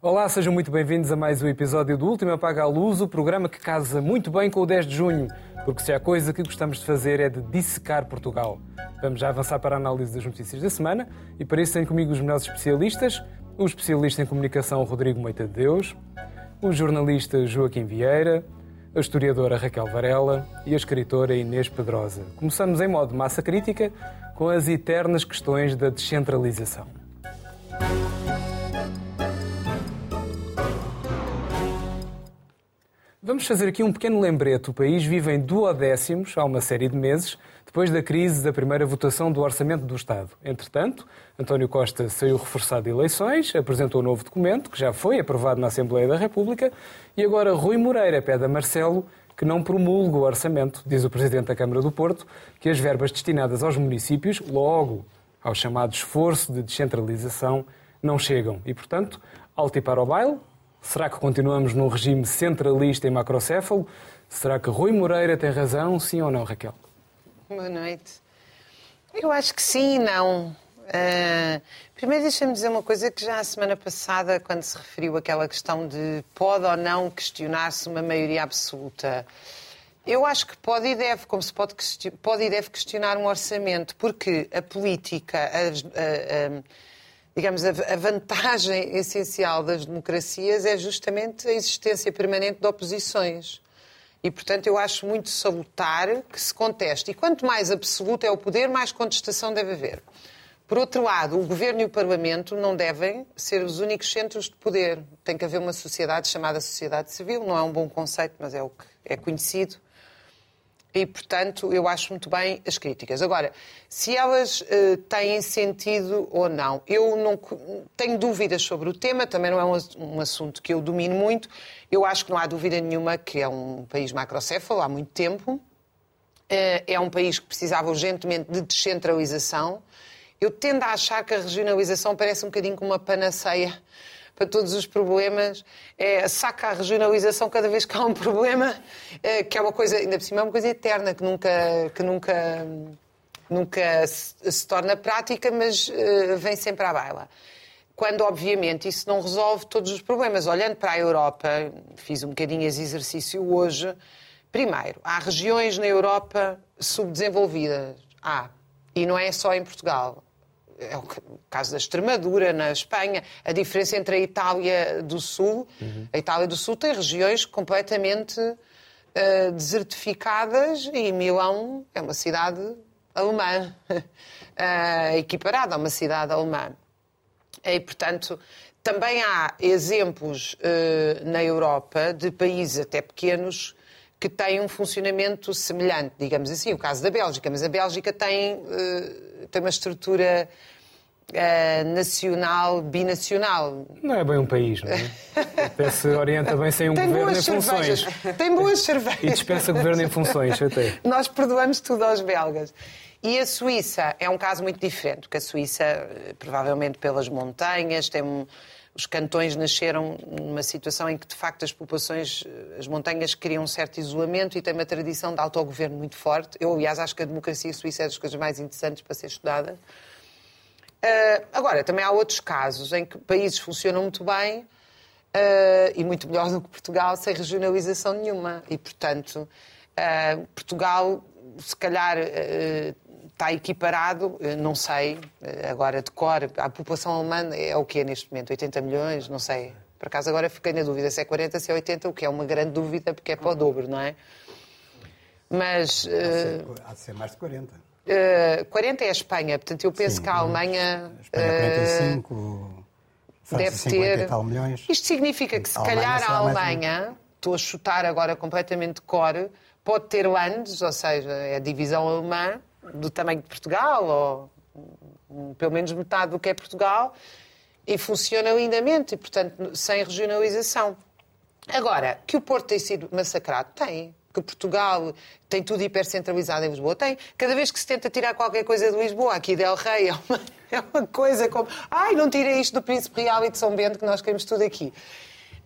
Olá, sejam muito bem-vindos a mais um episódio do Último Apaga a Luz, o programa que casa muito bem com o 10 de junho, porque se há coisa que gostamos de fazer é de dissecar Portugal. Vamos já avançar para a análise das notícias da semana e para isso tenho comigo os melhores especialistas, o especialista em comunicação Rodrigo Moita de Deus, o jornalista Joaquim Vieira, a historiadora Raquel Varela e a escritora Inês Pedrosa. Começamos em modo massa crítica com as eternas questões da descentralização. Vamos fazer aqui um pequeno lembrete. O país vive em duodécimos há uma série de meses, depois da crise da primeira votação do Orçamento do Estado. Entretanto, António Costa saiu reforçado de eleições, apresentou um novo documento, que já foi aprovado na Assembleia da República, e agora Rui Moreira pede a Marcelo que não promulgue o orçamento, diz o Presidente da Câmara do Porto, que as verbas destinadas aos municípios, logo ao chamado esforço de descentralização, não chegam. E, portanto, alto e para o baile, Será que continuamos num regime centralista e macrocéfalo? Será que Rui Moreira tem razão, sim ou não, Raquel? Boa noite. Eu acho que sim e não. Uh, primeiro, deixa-me dizer uma coisa que já a semana passada, quando se referiu àquela questão de pode ou não questionar-se uma maioria absoluta. Eu acho que pode e deve, como se pode, pode e deve questionar um orçamento, porque a política, a, a, a digamos, a, vantagem essencial das democracias é justamente a existência permanente de oposições. E, portanto, eu acho muito salutar que se conteste. E quanto mais absoluto é o poder, mais contestação deve haver. Por outro lado, o governo e o parlamento não devem ser os únicos centros de poder. Tem que haver uma sociedade chamada sociedade civil. Não é um bom conceito, mas é o que é conhecido e, portanto, eu acho muito bem as críticas. Agora, se elas uh, têm sentido ou não, eu não tenho dúvidas sobre o tema, também não é um, um, assunto que eu domino muito. Eu acho que não há dúvida nenhuma que é um país macrocéfalo há muito tempo. Uh, é um país que precisava urgentemente de descentralização. Eu tendo a achar que a regionalização parece um bocadinho como uma panaceia para todos os problemas, é, saca a regionalização cada vez que há um problema, é, que é uma coisa, ainda por cima, é uma coisa eterna, que nunca, que nunca, nunca se, se torna prática, mas uh, vem sempre à baila. Quando, obviamente, isso não resolve todos os problemas. Olhando para a Europa, fiz um bocadinho esse exercício hoje. Primeiro, há regiões na Europa subdesenvolvidas. Há. E não é só em Portugal é o caso da Extremadura, na Espanha, a diferença entre a Itália do Sul. Uhum. A Itália do Sul tem regiões completamente uh, desertificadas e Milão é uma cidade alemã, uh, equiparada a uma cidade alemã. E, portanto, também há exemplos uh, na Europa de países até pequenos que têm um funcionamento semelhante, digamos assim, o caso da Bélgica, mas a Bélgica tem, uh, tem uma estrutura uh, nacional, binacional. Não é bem um país, não é? Até se orienta bem sem um tem governo em funções. Tem boas cervejas. E dispensa governo em funções, até. Nós perdoamos tudo aos belgas. E a Suíça é um caso muito diferente, porque a Suíça, eh, provavelmente pelas montanhas, tem um os cantões nasceram numa situação em que, de facto, as populações, as montanhas criam um certo isolamento e têm uma tradição de autogoverno muito forte. Eu, aliás, acho que a democracia suíça é das coisas mais interessantes para ser estudada. Uh, agora, também há outros casos em que países funcionam muito bem uh, e muito melhor do que Portugal, sem regionalização nenhuma. E, portanto, uh, Portugal, se calhar está equiparado, eh, não sei, eh, agora de cor, a população alemã é o que é neste momento? 80 milhões? Não sei. Por acaso agora fiquei na dúvida se é 40, se é 80, o que é uma grande dúvida porque é para o dobro, não é? Mas. Há de ser, há de ser mais de 40. Uh, 40 é a Espanha, portanto eu penso Sim, que a Alemanha. A Espanha é 45, França deve 50 ter. E tal milhões. Isto significa que se a calhar a Alemanha, estou a chutar agora completamente de cor, pode ter lands, ou seja, é a divisão alemã, do tamanho de Portugal, ou um, pelo menos metade do que é Portugal, e funciona lindamente, e, portanto, sem regionalização. Agora, que o Porto tem sido massacrado? Tem. Que Portugal tem tudo hipercentralizado em Lisboa? Tem. Cada vez que se tenta tirar qualquer coisa de Lisboa, aqui Del Rey é uma, é uma coisa como ai, não tirei isto do Príncipe Real e de São Bento, que nós queremos tudo aqui.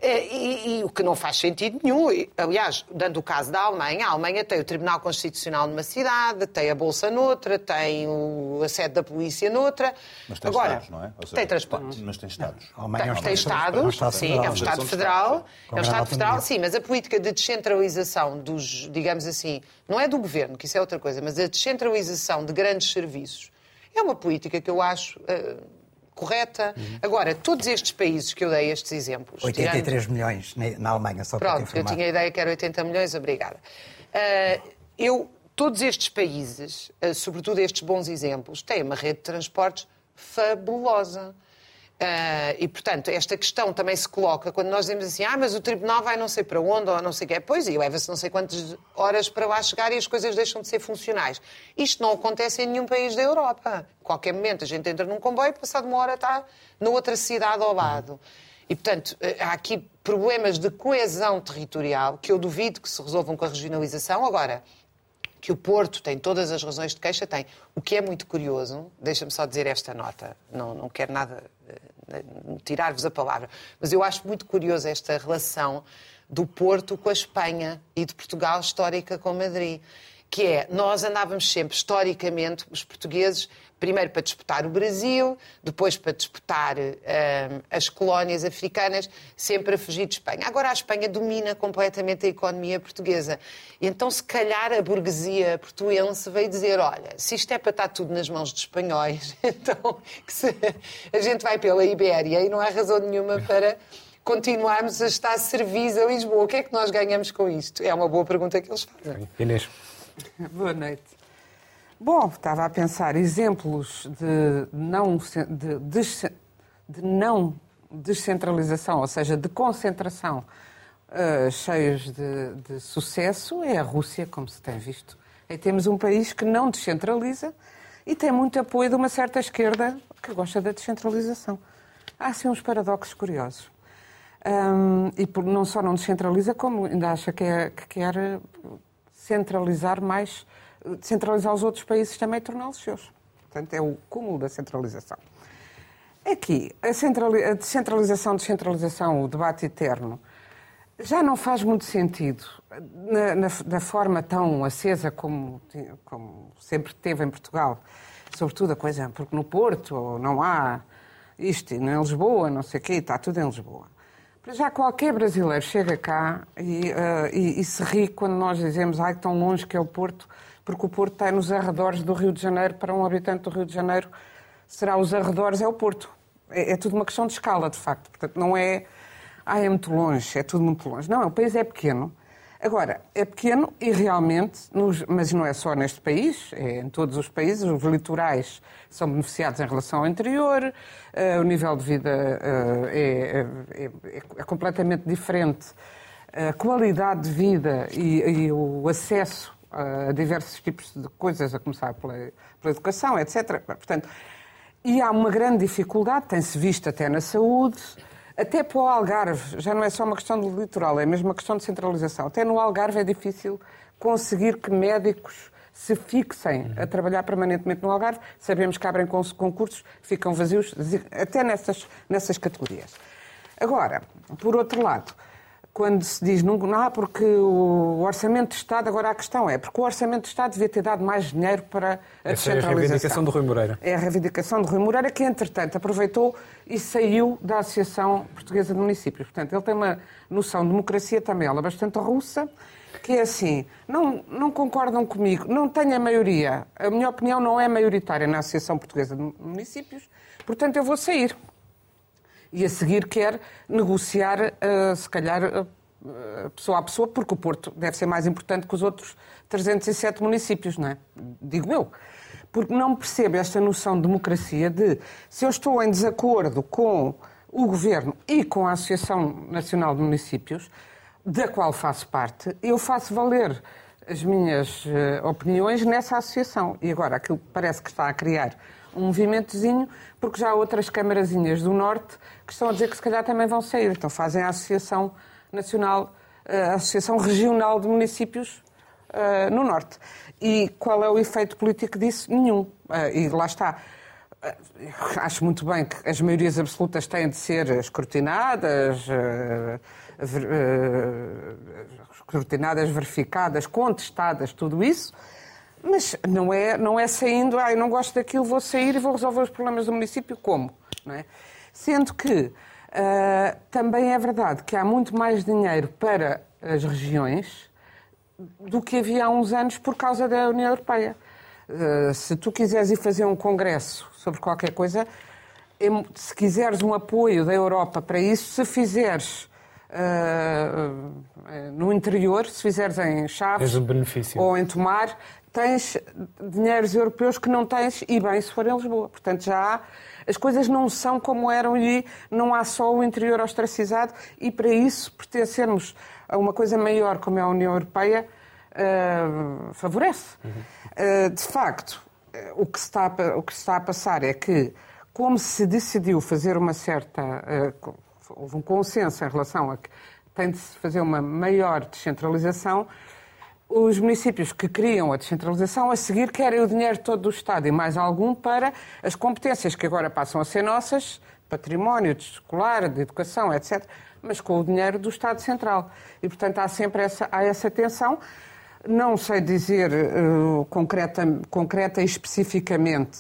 É, e, e, o que não faz sentido nenhum. Aliás, dando o caso da Alemanha, a Alemanha tem o Tribunal Constitucional numa cidade, tem a Bolsa noutra, tem o, a sede da polícia noutra. Mas tem Agora, Estados, não é? Seja, tem transportes. Mas tem Estados. A Alemanha é um Tem, tem Estado- é um Estados, Estado sim, federal. é um Estado federal, Estados, é um Estado federal, sim, mas a política de descentralização dos, digamos assim, não é do governo, que isso é outra coisa, mas a descentralização de grandes serviços é uma política que eu acho eh, correta. Uhum. Agora, todos estes países que eu dei estes exemplos, 83 milhões na- Alemanha, só para te Pronto, eu tinha a ideia que era 80 milhões, obrigada. Ah, eu, todos estes países, ah, sobretudo estes bons exemplos, têm uma rede de transportes fabulosa. Ah, e, portanto, esta questão também se coloca quando nós dizemos assim: ah, mas o tribunal vai não sei para onde ou não sei o quê. Pois, e leva-se não sei quantas horas para lá chegar e as coisas deixam de ser funcionais. Isto não acontece em nenhum país da Europa. Qualquer momento a gente entra num comboio e, passado uma hora, está na outra cidade ao lado. E, portanto, eh, há aqui problemas de coesão territorial que eu duvido que se resolvam com a regionalização. Agora, que o Porto tem todas as razões de queixa, tem. O que é muito curioso, deixa-me só dizer esta nota, não, não quero nada eh, tirar-vos a palavra, mas eu acho muito curioso esta relação do Porto com a Espanha e de Portugal histórica com Madrid. Que é, nós andávamos sempre, historicamente, os portugueses, primeiro para disputar o Brasil, depois para disputar eh, as colónias africanas, sempre a fugir de Espanha. Agora a Espanha domina completamente a economia portuguesa. Então, se calhar, a burguesia portuense veio dizer: olha, se isto é para estar tudo nas mãos dos espanhóis, então a gente vai pela Ibéria e não há razão nenhuma para continuarmos a estar serviços a Lisboa. O que é que nós ganhamos com isto? É uma boa pergunta que eles fazem. Inês. Boa noite. Bom, estava a pensar exemplos de não, de, desce- de não descentralização, ou seja, de concentração eh, cheios de, de sucesso, é a Rússia, como se tem visto. Aí temos um país que não descentraliza e tem muito apoio de uma certa esquerda que gosta da descentralização. Há assim uns paradoxos curiosos. Hum, e por- não só não descentraliza, como ainda acha que, é- que quer centralizar mais, centralizar os outros países também e torná-los seus. Portanto, é o cúmulo da centralização. Aqui, a, centrali- a descentralização, descentralização, o debate eterno, já não faz muito sentido na, na- da forma tão acesa como, como sempre teve em Portugal. Sobretudo a coisa, porque no Porto não há isto, e em Lisboa, não sei o quê, está tudo em Lisboa. Para já qualquer brasileiro chega cá e, eh, e- e se ri quando nós dizemos ai, tão longe que é o Porto, porque o Porto está nos arredores do Rio de Janeiro, para um habitante do Rio de Janeiro, será os arredores, é o Porto. É, é tudo uma questão de escala, de facto. Portanto, não é, ah, é muito longe, é tudo muito longe. Não, o país é pequeno. Agora, é pequeno e realmente, nos- mas não é só neste país, é em todos os países, os litorais são beneficiados em relação ao interior, eh, o nível de vida é, é- é- é completamente diferente, a qualidade de vida e, e o acesso a diversos tipos de coisas, a começar pela, pela educação, etc. Portanto, e há uma grande dificuldade, tem-se visto até na saúde, até para o Algarve, já não é só uma questão do litoral, é mesmo uma questão de centralização. Até no Algarve é difícil conseguir que médicos se fixem a trabalhar permanentemente no Algarve. Sabemos que abrem concursos, ficam vazios, até nessas, nessas categorias. Agora, por outro lado, quando se diz não, não, porque o Orçamento de Estado, agora a questão é, porque o Orçamento de Estado devia ter dado mais dinheiro para a Essa é a descentralização. reivindicação do Rui Moreira. É a reivindicação de Rui Moreira, que entretanto aproveitou e saiu da Associação Portuguesa de Municípios. Portanto, ele tem uma noção de democracia também, ela bastante russa, que é assim, não, não concordam comigo, não tenho a maioria, a minha opinião não é maioritária na Associação Portuguesa de Municípios, portanto eu vou sair. E a seguir quer negociar, eh, se calhar, eh, eh, pessoa a pessoa, porque o Porto deve ser mais importante que os outros 307 municípios, não é? Digo eu. Porque não percebo esta noção de democracia de se eu estou em desacordo com o Governo e com a Associação Nacional de Municípios, da qual faço parte, eu faço valer as minhas opiniões nessa associação. E agora aquilo parece que está a criar um movimentozinho, porque já há outras câmarazinhas do Norte que estão a dizer que se calhar também vão sair. Então fazem a Associação Nacional, eh, a Associação Regional de Municípios eh, no Norte. E qual é o efeito político disso? Nenhum. Eh, e lá está. acho muito bem que as maiorias absolutas têm de ser escrutinadas, uh, uh, escrutinadas, verificadas, contestadas, tudo isso. Mas não é, não é saindo, ah, eu não gosto daquilo, vou sair e vou resolver os problemas do município. Como? Não é? Sendo que uh, também é verdade que há muito mais dinheiro para as regiões do que havia há uns anos por causa da União Europeia. Uh, se tu quiseres ir fazer um congresso sobre qualquer coisa, se quiseres um apoio da Europa para isso, se fizeres uh, no interior, se fizeres em Chaves um ou em Tomar, tens dinheiros europeus que não tens, e bem se for em Lisboa. Portanto, já há, as coisas não são como eram e não há só o interior ostracizado, e para isso pertencermos a uma coisa maior como é a União Europeia uh, favorece. Uhum. Uh, de facto, o que, está o que está a passar é que, como se decidiu fazer uma certa. Uh, houve um consenso em relação a que tem de se fazer uma maior descentralização os municípios que criam a descentralização a seguir querem o dinheiro todo do Estado e mais algum para as competências que agora passam a ser nossas, património, de escolar, de educação, etc., mas com o dinheiro do Estado Central. E, portanto, há sempre essa, há essa tensão. Não sei dizer uh, concreta, concreta e especificamente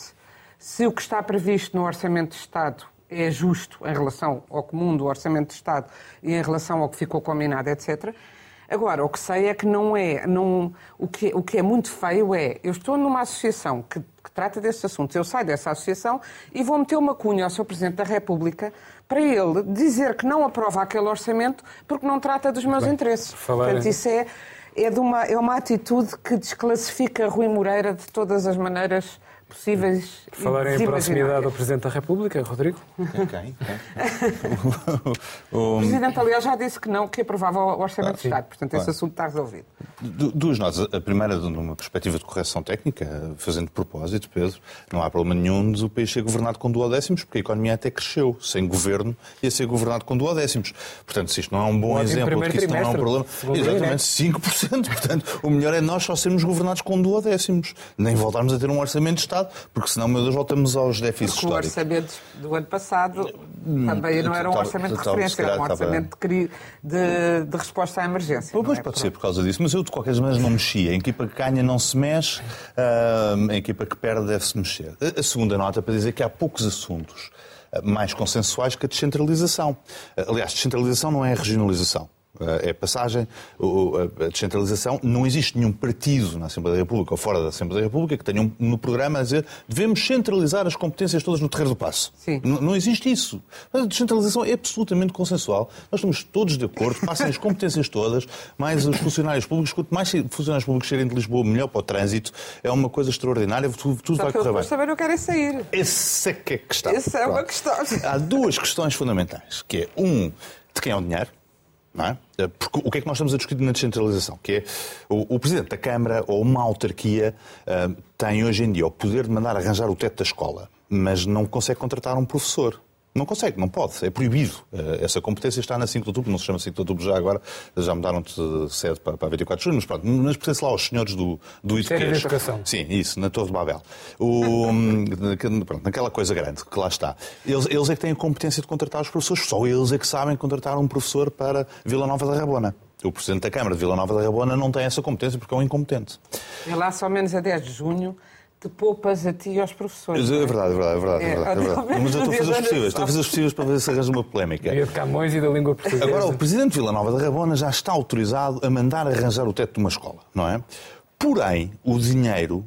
se o que está previsto no Orçamento de Estado é justo em relação ao comum do Orçamento de Estado e em relação ao que ficou combinado, etc. Agora, o que sei é que não é. Não, o, que, o que é muito feio é. Eu estou numa associação que, que trata desses assuntos. Eu saio dessa associação e vou meter uma cunha ao Sr. Presidente da República para ele dizer que não aprova aquele orçamento porque não trata dos meus Bem, interesses. Falar... Portanto, isso é, é, de uma, é uma atitude que desclassifica Rui Moreira de todas as maneiras possíveis. Falar em proximidade ao Presidente da República, Rodrigo? Quem? Quem? o Presidente, aliás, já disse que não, que aprovava o Orçamento ah, de Estado. Portanto, esse assunto está resolvido. Duas notas. A primeira, numa perspectiva de correção técnica, fazendo propósito, Pedro, não há problema nenhum de o país ser governado com duodécimos, porque a economia até cresceu. Sem governo ia ser governado com duodécimos. Portanto, se isto não é um bom exemplo de que isto não é um problema. Exatamente, 5%. Portanto, o melhor é nós só sermos governados com duodécimos. Nem voltarmos a ter um Orçamento de Estado porque senão, meu Deus, voltamos aos déficits porque históricos. O orçamento do ano passado também não era um orçamento de referência, era um orçamento de, de, de resposta à emergência. Pois é? pode ser por causa disso, mas eu de qualquer maneira não mexia. A equipa que ganha não se mexe, a equipa que perde deve-se mexer. A segunda nota para dizer que há poucos assuntos mais consensuais que a descentralização. Aliás, descentralização não é regionalização. Eh, é passagem, a descentralização. Não existe nenhum partido na Assembleia da República ou fora da Assembleia da República que tenha no programa a dizer devemos centralizar as competências todas no terreiro do passo. Não existe isso. A descentralização é absolutamente consensual. Nós estamos todos de acordo, passem as competências todas, mais os funcionários públicos. Quanto mais funcionários públicos saírem de Lisboa, melhor para o trânsito. É uma coisa extraordinária. Tudo, tudo Só vai correr bem. saber eu quero é sair. Essa é que é a questão. Essa é uma questão. Há duas questões fundamentais, que é, um, de quem é o dinheiro, não é? Eh, porque o que é que nós estamos a discutir na descentralização? Que é o, o Presidente da Câmara ou uma autarquia uh, tem hoje em dia o poder de mandar arranjar o teto da escola, mas não consegue contratar um professor. Não consegue, não pode, é proibido. Eh, essa competência está na 5 de outubro, não se chama 5 de outubro já agora, já mudaram de sede para, para 24 de julho, mas pronto, mas pertence lá aos senhores do, do Educação. Sim, isso, na Torre de Babel. O, pronto, naquela coisa grande que lá está. Eles, eles é que têm a competência de contratar os professores, só eles é que sabem contratar um professor para Vila Nova da Rabona. O Presidente da Câmara de Vila Nova da Rabona não tem essa competência porque é um incompetente. E lá só menos a 10 de junho te poupas a ti e aos professores. É, é verdade, é verdade, é verdade. É, é verdade, é verdade. Mas eu estou a fazer os possíveis, estou a fazer os possíveis para ver se arranja uma polémica. E de Camões e da língua portuguesa. Agora, o Presidente de Vila Nova da Rabona já está autorizado a mandar arranjar o teto de uma escola, não é? Porém, o dinheiro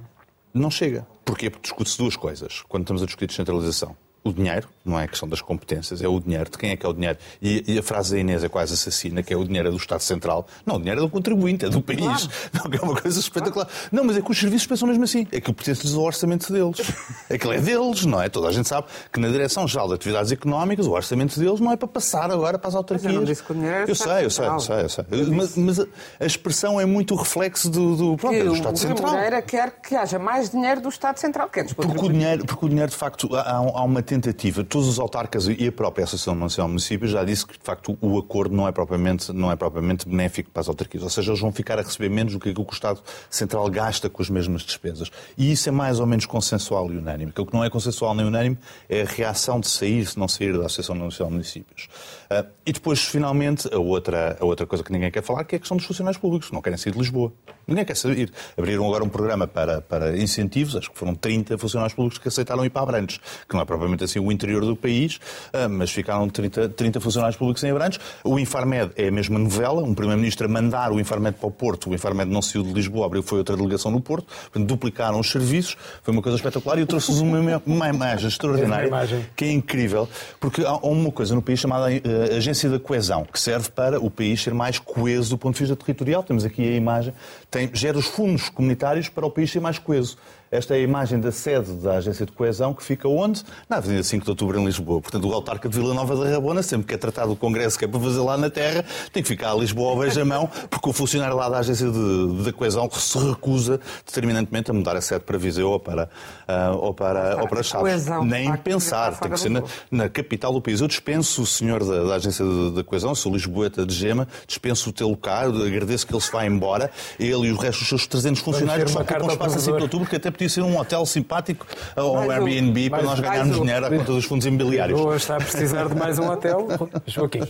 não chega. Porquê? Porque discute-se duas coisas quando estamos a discutir descentralização o dinheiro, não é a questão das competências, é o dinheiro. De quem é que é o dinheiro? E, e a frase da Inês é quase assassina, que é o dinheiro é do Estado Central. Não, o dinheiro é do contribuinte, é do país. Claro. Não, que é uma coisa espetacular. Claro. Não, mas é que os serviços pensam mesmo assim. É que pertence ao orçamento deles. Aquilo é deles, não é? Toda a gente sabe que na Direção-Geral de Atividades Económicas o orçamento deles não é para passar agora para as autarquias. Mas eu, não disse que o dinheiro eu sei, eu sei, eu sei, eu sei. Mas, mas, a expressão é muito o reflexo do, do, pronto, é do Estado Central. O Moreira quer que haja mais dinheiro do Estado Central. Quer porque, o dinheiro, porque o dinheiro, de facto, há, há uma tentativa todos os autarcas e a própria Associação Nacional de Municípios já disse que, de facto, o acordo não é propriamente, não é propriamente benéfico para as autarquias. Ou seja, eles vão ficar a receber menos do que o Estado Central gasta com as mesmas despesas. E isso é mais ou menos consensual e unânime. Aquilo que não é consensual nem unânime é a reação de sair, se não sair da Associação Nacional de Municípios. Uh, e depois, finalmente, a outra, a outra coisa que ninguém quer falar, que é a questão dos funcionários públicos. Não querem sair de Lisboa. Ninguém quer sair. Abriram agora um programa para, para incentivos, acho que foram 30 funcionários públicos que aceitaram ir para Abrantes, que não é propriamente assim o interior do país, uh, mas ficaram 30, 30 funcionários públicos em Abrantes. O Infarmed é a mesma novela, um Primeiro-Ministro a mandar o Infarmed para o Porto, o Infarmed não saiu de Lisboa, abriu, foi outra delegação no Porto, portanto, duplicaram os serviços, foi uma coisa espetacular e eu trouxe-vos uma, uma imagem extraordinária, imagem. que é incrível, porque há uma coisa no país chamada uh, Agência da Coesão, que serve para o país ser mais coeso do ponto de vista territorial. Temos aqui a imagem, tem, gera os fundos comunitários para o país ser mais coeso. Esta é a imagem da sede da Agência de Coesão, que fica onde? Na Avenida 5 de Outubro, em Lisboa. Portanto, o autarca de Vila Nova da Rabona, sempre que é tratado o congresso que é para fazer lá na Terra, tem que ficar a Lisboa ao beijamão, porque o funcionário lá da Agência de, de Coesão se recusa determinantemente a mudar a sede para Viseu ou para, uh, ou para, ou para Chaves. Coesão, Nem pensar, tem que ser na, na, capital do país. Eu dispenso o senhor da, da Agência de, Coesão, sou lisboeta de Gema, dispenso o teu cá, agradeço que ele se vá embora, ele e o resto dos seus 300 funcionários que ocupam o espaço a 5 de Outubro, que até podia ser um hotel simpático ou um Airbnb para nós ganharmos dinheiro à conta dos fundos imobiliários. Hoje está a precisar de mais um hotel. Joaquim.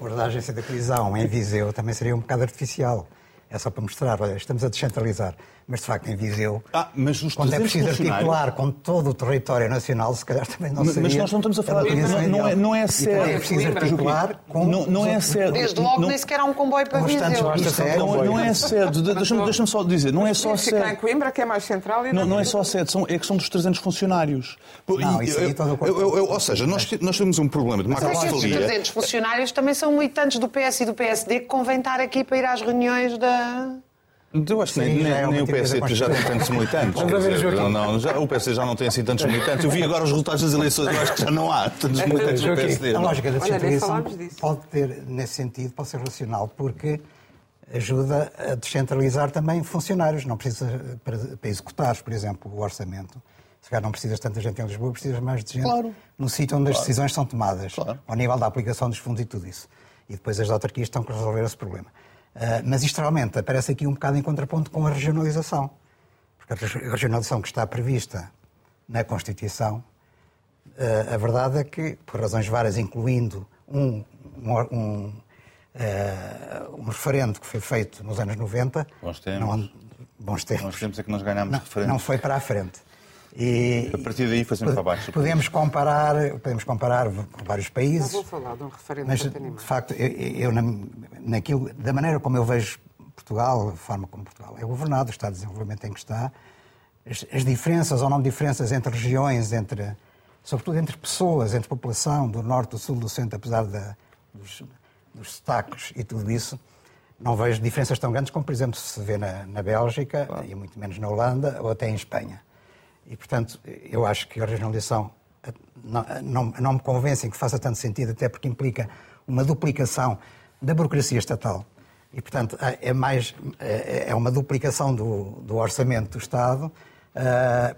O da agência da colisão em Viseu também seria um bocado artificial. É só para mostrar, olha, estamos a descentralizar. Mas, de facto, em Viseu, ah, mas os quando é preciso articular com todo o território nacional, se calhar também não seria... Mas nós não estamos a falar... Não, não, é, não é sério. é preciso articular com... Não, não é sério. Desde logo não, nem sequer há um comboio para Viseu. É, não, não é sério. Deixa-me deixa só dizer, não é só sério. Ficar em Coimbra, que é mais central... E não, não é só sério, são, é que são dos 300 funcionários. Não, isso aí todo o Ou seja, nós, nós temos um problema de macrocefalia... Os 300 funcionários também são militantes do PS e do PSD que convém estar aqui para ir às reuniões da... Eu acho que nem, nem, é nem o PSD já tem tantos militantes. Dizer, não, não, já, o PSD já não tem assim tantos militantes. Eu vi agora os resultados das eleições, eu acho que já não há tantos militantes do PSD. A lógica da descentralização pode ter, nesse sentido, pode ser racional, porque ajuda a descentralizar também funcionários. Não precisa, para, para executares, por exemplo, o orçamento, se calhar não precisas de tanta gente em Lisboa, precisas mais de gente claro. no sítio onde claro. as decisões são tomadas, claro. ao nível da aplicação dos fundos e tudo isso. E depois as autarquias estão a resolver esse problema. Uh, mas isto realmente aparece aqui um bocado em contraponto com a regionalização. Porque a regionalização que está prevista na Constituição, uh, a verdade é que, por razões várias, incluindo um, um, um, uh, um referendo que foi feito nos anos 90. Bons tempos. Não, bons tempos. Bons tempos é que nós ganhámos não, referendos. Não foi para a frente. E, a partir daí sempre para baixo. Podemos comparar, podemos comparar com vários países. Não vou falar de um referendo mas, de facto, eu, eu na, naquilo, da maneira como eu vejo Portugal, a forma como Portugal é governado, o estado de desenvolvimento em que está, as, as diferenças ou não diferenças entre regiões, entre, sobretudo entre pessoas, entre população do norte, do sul, do centro, apesar da, dos, dos sotaques e tudo isso, não vejo diferenças tão grandes como, por exemplo, se vê na, na Bélgica, claro. e muito menos na Holanda, ou até em Espanha. E, portanto, eu acho que a regionalização não, não, não me convence que faça tanto sentido, até porque implica uma duplicação da burocracia estatal. E, portanto, é, mais, é uma duplicação do, do orçamento do Estado,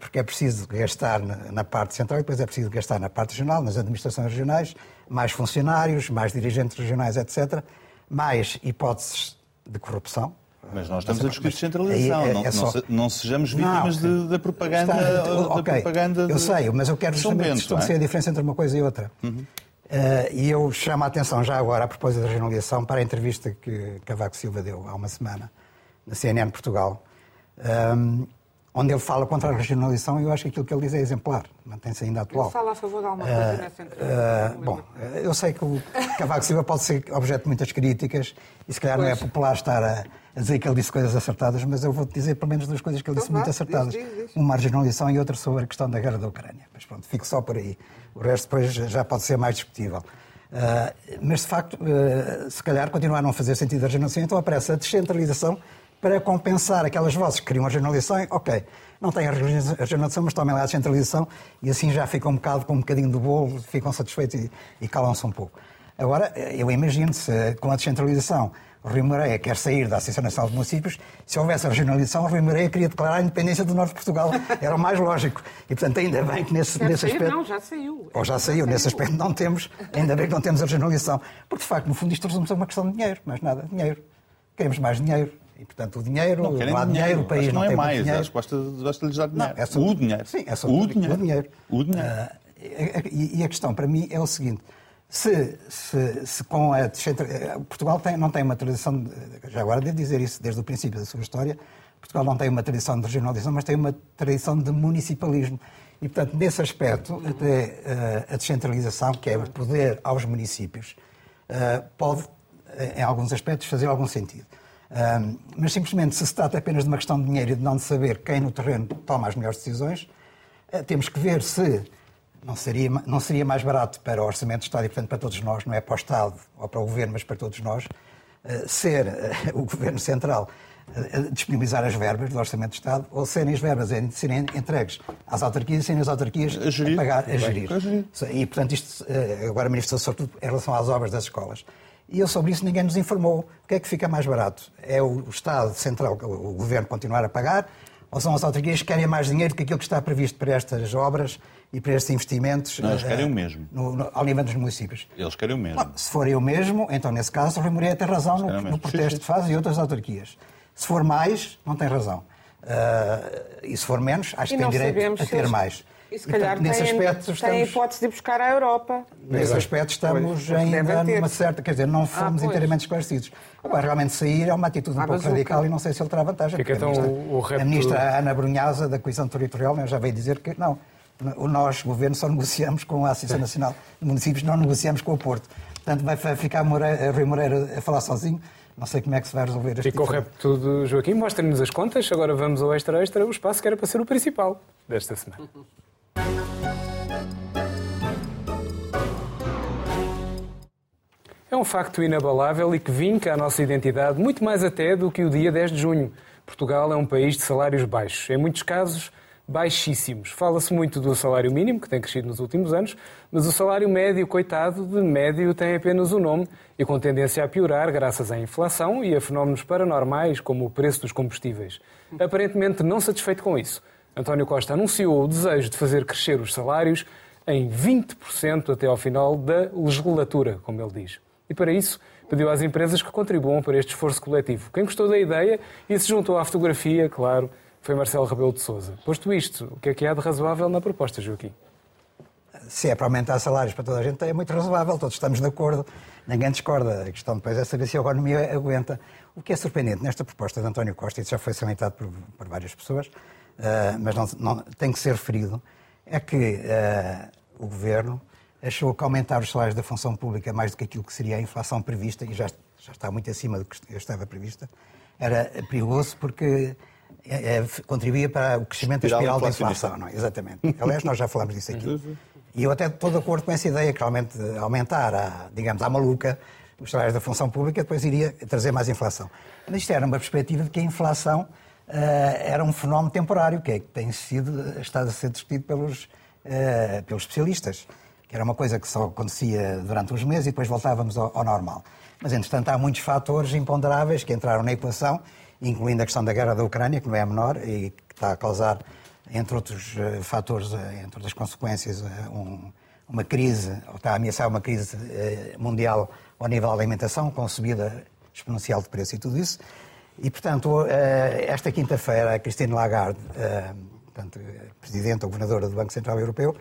porque é preciso gastar na parte central e depois é preciso gastar na parte regional, nas administrações regionais, mais funcionários, mais dirigentes regionais, etc., mais hipóteses de corrupção, mas nós estamos a discutir descentralização. É, é, é só... não, não, sejamos vítimas não, de, da propaganda. Está, da okay, propaganda de... Eu sei, mas eu quero justamente estabelecer é? a diferença entre uma coisa e outra. Uhum. Uh, e eu chamo a atenção já agora, a propósito da regionalização, para a entrevista que Cavaco Silva deu há uma semana na CNN Portugal, um, onde ele fala contra a regionalização e eu acho que aquilo que ele diz é exemplar, mantém-se ainda atual. Ele fala a favor de alguma coisa uh, nessa entrevista. Uh, bom, eu sei que o Cavaco Silva pode ser objeto de muitas críticas e se calhar pois. não é popular estar a, a, dizer que ele disse coisas acertadas, mas eu vou-te dizer pelo menos duas coisas que ele então, disse muito acertadas. Diz, diz, diz. Uma regionalização e outra sobre a questão da guerra da Ucrânia. Mas pronto, fico só por aí. O resto depois já pode ser mais discutível. Uh, mas, de facto, uh, se calhar continuar a não fazer sentido a regionalização, então aparece a descentralização para compensar aquelas vozes que queriam a regionalização. Ok, não têm a regionalização, mas tomem lá a descentralização e assim já ficam um bocado com um bocadinho do bolo, ficam satisfeitos e, e calam-se um pouco. Agora, eu imagino se com a descentralização Rui Moreira quer sair da Associação Nacional de Municípios, se houvesse a regionalização, o Rui Moreira queria declarar a independência do Norte de Portugal. Era o mais lógico. E, portanto, ainda bem que nesse, nesse sair? aspecto... Não, já saiu. Ou já saiu, nesse aspecto não temos, ainda bem que não temos a regionalização. Porque, de facto, no fundo, isto resume-se a uma questão de dinheiro, mais nada, dinheiro. Queremos mais dinheiro. E, portanto, o dinheiro, Não, não há dinheiro, o país não, não é tem mais. dinheiro. Acho que basta, lhes dar dinheiro. Não, é só- o dinheiro. Sim, é só o o dinheiro. dinheiro. O dinheiro. E, e a questão para mim é o seguinte: se, se, se com a eh, Portugal tem- não tem uma tradição, já agora devo dizer isso desde o princípio da sua história, Portugal não tem uma tradição de regionalização, mas tem uma tradição de municipalismo. E, portanto, nesse aspecto, até eh, a descentralização, que é o poder aos municípios, eh, pode, em alguns aspectos, fazer algum sentido. Mas simplesmente, se se trata apenas de uma questão de dinheiro e de não saber quem no terreno toma as melhores decisões, temos que ver se não seria, não seria mais barato para o Orçamento de Estado e, portanto, para todos nós, não é para o Estado ou para o Governo, mas para todos nós, eh, ser eh, o Governo Central eh, disponibilizar as verbas do Orçamento de Estado ou serem as verbas serem entregues às autarquias e serem as autarquias A gerir. pagar, a gerir. a gerir. E, portanto, isto agora manifestou-se sobretudo em relação às obras das escolas. E eu sobre isso ninguém nos informou. O que é que fica mais barato? É o Estado Central, o Governo continuar a pagar, ou são as autarquias que querem mais dinheiro do que aquilo que está previsto para estas obras e para estes investimentos? Não, eles eh, querem o mesmo. no- no- ao nível dos municípios. Eles querem o mesmo. Bom, se for eu mesmo, então nesse caso o Rui Moreira tem razão no, no protesto Sim, que faz e outras autarquias. Se for mais, não tem razão. Ah, e se for menos, acho que tem direito a ter eles- mais. E se calhar portanto, nesse têm, aspecto estamos, hipótese de buscar à Europa. nesse aspecto estamos Pois, ainda numa certa, quer dizer, não fomos pois. inteiramente esclarecidos. Agora, realmente sair é uma atitude um À pouco radical e não sei se ele terá vantagem. Fica a então ministra- o- o repto- A ministra Ana Brunhosa, da Coesão Territorial, né, já veio dizer que não, o nós, governo, só negociamos com a Associação Nacional de Municípios, não negociamos com o Porto. Portanto, vai ficar Moreira, Rui Moreira a falar sozinho. Não sei como é que se vai resolver este Fica o tipo de- repto do Joaquim. Mostra-nos as contas. Agora vamos ao extra extra, o espaço que era para ser o principal desta semana. É um facto inabalável e que vinca a nossa identidade muito mais até do que o dia 10 de junho. Portugal é um país de salários baixos, em muitos casos baixíssimos. Fala-se muito do salário mínimo, que tem crescido nos últimos anos, mas o salário médio, coitado, de médio tem apenas o nome e com tendência a piorar graças à inflação e a fenómenos paranormais como o preço dos combustíveis. Aparentemente não satisfeito com isso, António Costa anunciou o desejo de fazer crescer os salários em 20% até ao final da legislatura, como ele diz. E para isso, pediu às empresas que contribuam para este esforço coletivo. Quem gostou da ideia e se juntou à fotografia, claro, foi Marcelo Rebelo de Sousa. Posto isto, o que é que há de razoável na proposta, Joaquim? Se é para aumentar salários para toda a gente, é muito razoável, todos estamos de acordo, ninguém discorda. A questão depois é saber se a economia aguenta. O que é surpreendente nesta proposta de António Costa, e isso já foi salientado por, por várias pessoas, eh, mas não, não- tem que ser referido, é que eh, o Governo achou que aumentar os salários da função pública mais do que aquilo que seria a inflação prevista, e já, já está muito acima do que estava prevista, era perigoso porque eh, eh, contribuía para o crescimento da Espiral da inflação. Não é? Exatamente. Aliás, nós já falámos disso aqui. E eu até estou de acordo com essa ideia que realmente aumentar, a, digamos, à maluca os salários da função pública depois iria trazer mais inflação. Mas isto era uma perspectiva de que a inflação eh, era um fenómeno temporário, que é que tem sido, está a ser discutido pelos, eh, pelos especialistas, que era uma coisa que só acontecia durante uns meses e depois voltávamos ao, ao normal. Mas, entretanto, há muitos fatores imponderáveis que entraram na equação, incluindo a questão da guerra da Ucrânia, que não é a menor e que está a causar entre outros eh, fatores, eh, entre outras consequências, eh, um- uma crise, ou está a ameaçar uma crise mundial ao nível da alimentação, com subida exponencial de preço e tudo isso. E, portanto, esta quinta-feira, a Christine Lagarde, portanto, Presidente ou Governadora do Banco Central Europeu,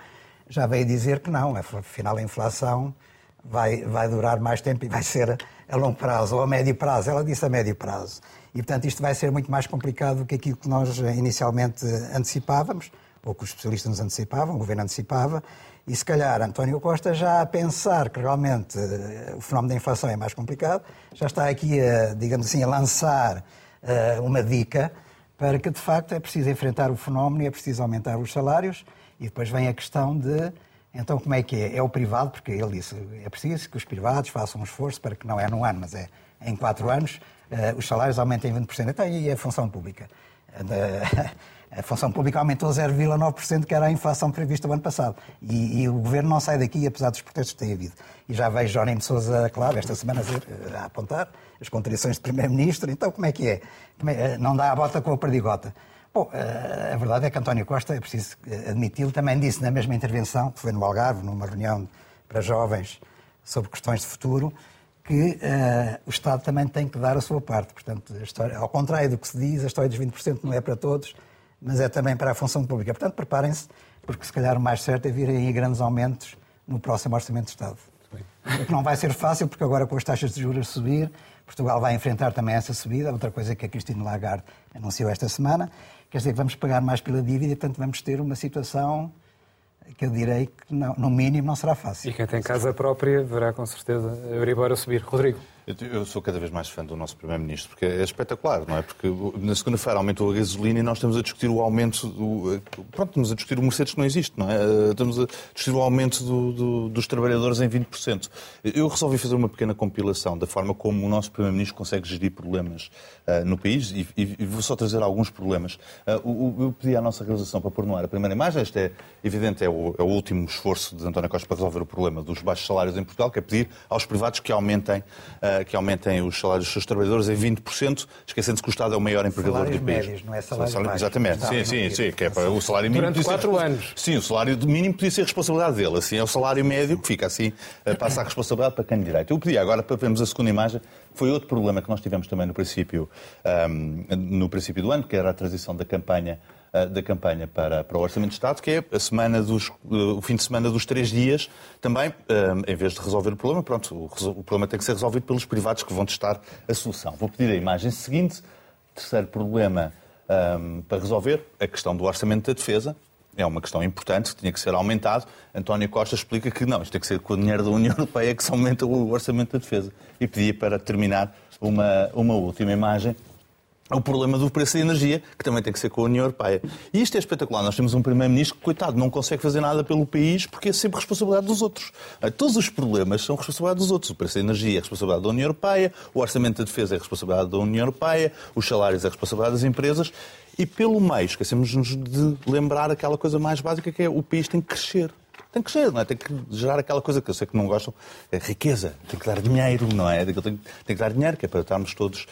já veio dizer que não, afinal a inflação vai, vai durar mais tempo e vai ser a longo prazo ou a médio prazo. Ela disse a médio prazo. E, portanto, isto vai ser muito mais complicado do que aquilo que nós eh, inicialmente antecipávamos, ou que os especialistas nos antecipavam, o governo antecipava, e se calhar António Costa já a pensar que realmente eh, o fenómeno da inflação é mais complicado, já está aqui, a, digamos assim, a lançar eh, uma dica para que, de facto, é preciso enfrentar o fenómeno e é preciso aumentar os salários, e depois vem a questão de então, como é que é? É o privado, porque ele disse é preciso que os privados façam um esforço para que não é num ano, mas é em quatro anos, eh, os salários aumentem em 20%. Então, e a função pública? a função pública aumentou 0,9%, que era a inflação prevista o ano passado. E, e, o governo não sai daqui, apesar dos protestos que têm havido. E já vejo Jónim de Sousa, claro, esta semana a, apontar as contradições de Primeiro-Ministro. Então, como é que é? é? Não dá a bota com a perdigota. Bom, a verdade é que António Costa, é preciso admiti-lo, também disse na mesma intervenção, que foi no Algarve, numa reunião para jovens sobre questões de futuro, que uh, o Estado também tem que dar a sua parte. Portanto, história, ao contrário do que se diz, a história dos 20% não é para todos, mas é também para a função pública. Portanto, preparem-se, porque se calhar o mais certo é virem aí grandes aumentos no próximo Orçamento de Estado. O que não vai ser fácil, porque agora com as taxas de juros a subir, Portugal vai enfrentar também essa subida, outra coisa que a Cristina Lagarde anunciou esta semana, quer dizer que vamos pagar mais pela dívida e, portanto, vamos ter uma situação que eu direi que, não, no mínimo, não será fácil. E quem tem casa própria verá, com certeza, a a subir. Rodrigo. Eu sou cada vez mais fã do nosso Primeiro-Ministro, porque é espetacular, não é? Porque na segunda-feira aumentou a gasolina e nós estamos a discutir o aumento do. Pronto, estamos a discutir o Mercedes que não existe, não é? Estamos a discutir o aumento do, do, dos trabalhadores em 20%. Eu resolvi fazer uma pequena compilação da forma como o nosso Primeiro-Ministro consegue gerir problemas uh, no país e, e, vou só trazer alguns problemas. Uh, eu pedi à nossa realização para pôr no ar a primeira imagem. Este é, evidente, é o, é o último esforço de António Costa para resolver o problema dos baixos salários em Portugal, que é pedir aos privados que aumentem. Uh, que aumentem os salários dos seus trabalhadores em 20%, esquecendo-se que o Estado é o maior empregador salários do país. Médios, não é salário salários Exatamente, sim, sim, sim, que é para o salário mínimo. Durante quatro ser... anos. Sim, o salário mínimo podia ser responsabilidade dele, assim é o salário médio que fica assim, eh, passa a responsabilidade para quem de direito. Eu pedi agora para vermos a segunda imagem, foi outro problema que nós tivemos também no princípio, um, no princípio do ano, que era a transição da campanha da campanha para, para o Orçamento de Estado, que é a semana dos, eh, o fim de semana dos três dias, também, eh, em vez de resolver o problema, pronto, o, problema tem que ser resolvido pelos privados que vão testar a solução. Vou pedir a imagem seguinte. Terceiro problema um, para resolver, a questão do Orçamento da Defesa. É uma questão importante, que tinha que ser aumentado. António Costa explica que não, isto tem que ser com o dinheiro da União Europeia que se aumenta o Orçamento da Defesa. E pedia para terminar uma, uma última imagem o problema do preço da energia, que também tem que ser com a União Europeia. E isto é espetacular. Nós temos um Primeiro-Ministro que, coitado, não consegue fazer nada pelo país porque é sempre responsabilidade dos outros. Eh, todos os problemas são responsabilidade dos outros. O preço da energia é responsabilidade da União Europeia, o orçamento da defesa é responsabilidade da União Europeia, os salários é responsabilidade das empresas. E pelo meio, esquecemos-nos de lembrar aquela coisa mais básica que é o país tem que crescer tem que ser, não é? Tem que gerar aquela coisa que eu sei que não gostam, é riqueza, tem que dar dinheiro, não é? Tem, tem que dar dinheiro, que é para estarmos todos,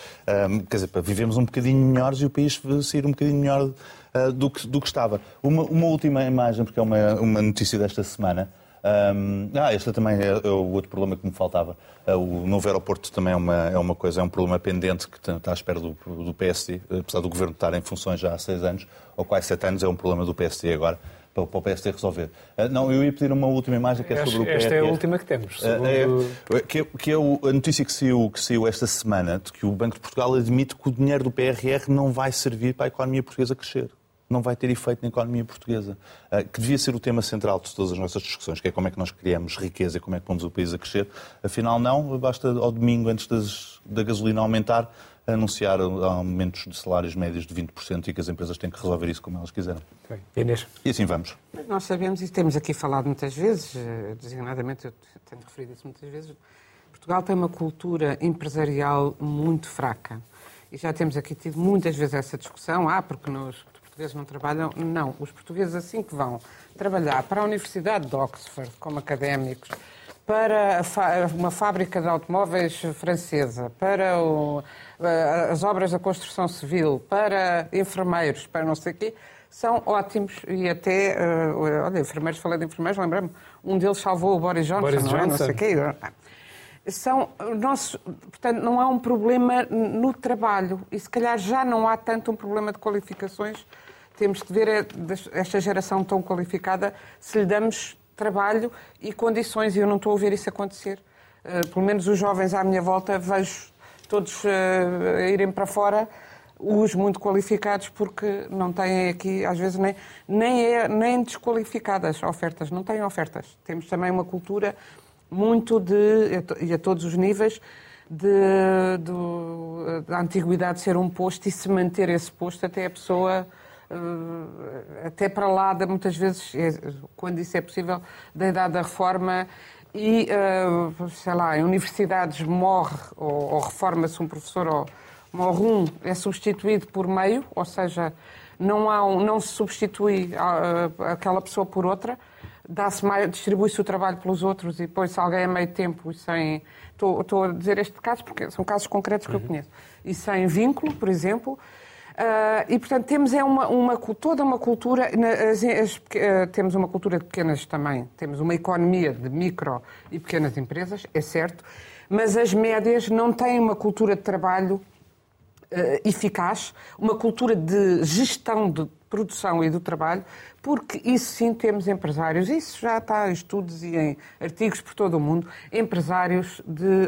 um, quer dizer, para vivermos um bocadinho melhores e o país sair um bocadinho melhor uh, do, que, do que estava. Uma, uma última imagem, porque é uma, uma notícia desta semana. Um, ah, este também é, é, o outro problema que me faltava. O novo aeroporto também é uma, é uma coisa, é um problema pendente que está à espera do, do PSD, apesar do governo estar em funções já há seis anos, ou quase sete anos, é um problema do PSD agora para, para o PSD resolver. Uh, não, eu ia pedir uma última imagem que é sobre o PRR. Esta é a última que temos. Uh, é, que, é, que é a notícia que saiu, que saiu esta semana de que o Banco de Portugal admite que o dinheiro do PRR não vai servir para a economia portuguesa crescer não vai ter efeito na economia portuguesa, que devia ser o tema central de todas as nossas discussões, que é como é que nós criamos riqueza e como é que pomos o país a crescer. Afinal, não, basta ao domingo, antes das, da gasolina aumentar, anunciar aumentos de salários médios de 20% e que as empresas têm que resolver isso como elas quiserem. Okay. Inês. E assim vamos. Nós sabemos e temos aqui falado muitas vezes, eh, designadamente, eu tenho referido isso muitas vezes, Portugal tem uma cultura empresarial muito fraca. E já temos aqui tido muitas vezes essa discussão, ah, porque os portugueses não trabalham. Não, os portugueses assim que vão trabalhar para a Universidade de Oxford como académicos, para uma fábrica de automóveis francesa, para o, as obras da construção civil, para enfermeiros, para não sei o quê, são ótimos e até, olha, enfermeiros, falei de enfermeiros, lembrei-me, um deles salvou o Boris Johnson, Boris não, é? não sei o quê. São nossos, portanto, não há um problema no trabalho e se calhar já não há tanto um problema de qualificações. Temos que ver é, esta geração tão qualificada se lhe damos trabalho e condições, e eu não estou a ver isso acontecer. Uh, pelo menos os jovens à minha volta, vejo todos uh, irem para fora, os muito qualificados, porque não têm aqui, às vezes, nem, nem, é, nem desqualificadas ofertas, não têm ofertas. Temos também uma cultura muito de, e a todos os níveis, de, de, de, antiguidade ser um posto e se manter esse posto até a pessoa eh, até para lá, de, muitas vezes, é, quando isso é possível, da idade da reforma e, eh, sei lá, em universidades morre ou, ou reforma-se um professor ou morrum é substituído por meio, ou seja, não, há um, não se substitui a, a, aquela pessoa por outra, distribui-se o trabalho pelos outros e depois se alguém a meio tempo e sem. Estou, estou a dizer este caso porque são casos concretos que eu conheço. E sem vínculo, por exemplo. Uh, e, portanto, temos é uma, uma, toda uma cultura, as, as, uh, temos uma cultura de pequenas também, temos uma economia de micro e pequenas empresas, é certo, mas as médias não têm uma cultura de trabalho uh, eficaz, uma cultura de gestão de produção e do trabalho porque isso sim temos empresários, isso já está em estudos e em artigos por todo o mundo, empresários de